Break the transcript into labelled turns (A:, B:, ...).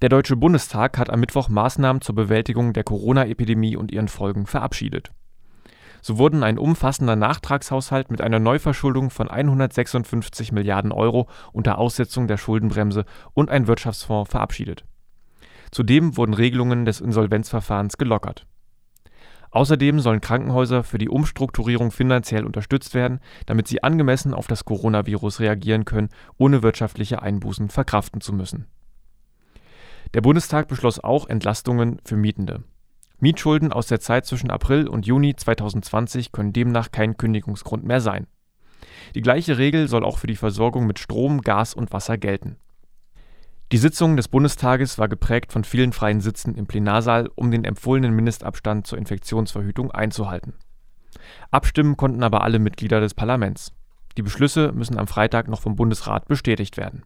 A: Der Deutsche Bundestag hat am Mittwoch Maßnahmen zur Bewältigung der Corona-Epidemie und ihren Folgen verabschiedet. So wurden ein umfassender Nachtragshaushalt mit einer Neuverschuldung von 156 Milliarden Euro unter Aussetzung der Schuldenbremse und ein Wirtschaftsfonds verabschiedet. Zudem wurden Regelungen des Insolvenzverfahrens gelockert. Außerdem sollen Krankenhäuser für die Umstrukturierung finanziell unterstützt werden, damit sie angemessen auf das Coronavirus reagieren können, ohne wirtschaftliche Einbußen verkraften zu müssen. Der Bundestag beschloss auch Entlastungen für Mietende. Mietschulden aus der Zeit zwischen April und Juni 2020 können demnach kein Kündigungsgrund mehr sein. Die gleiche Regel soll auch für die Versorgung mit Strom, Gas und Wasser gelten. Die Sitzung des Bundestages war geprägt von vielen freien Sitzen im Plenarsaal, um den empfohlenen Mindestabstand zur Infektionsverhütung einzuhalten. Abstimmen konnten aber alle Mitglieder des Parlaments. Die Beschlüsse müssen am Freitag noch vom Bundesrat bestätigt werden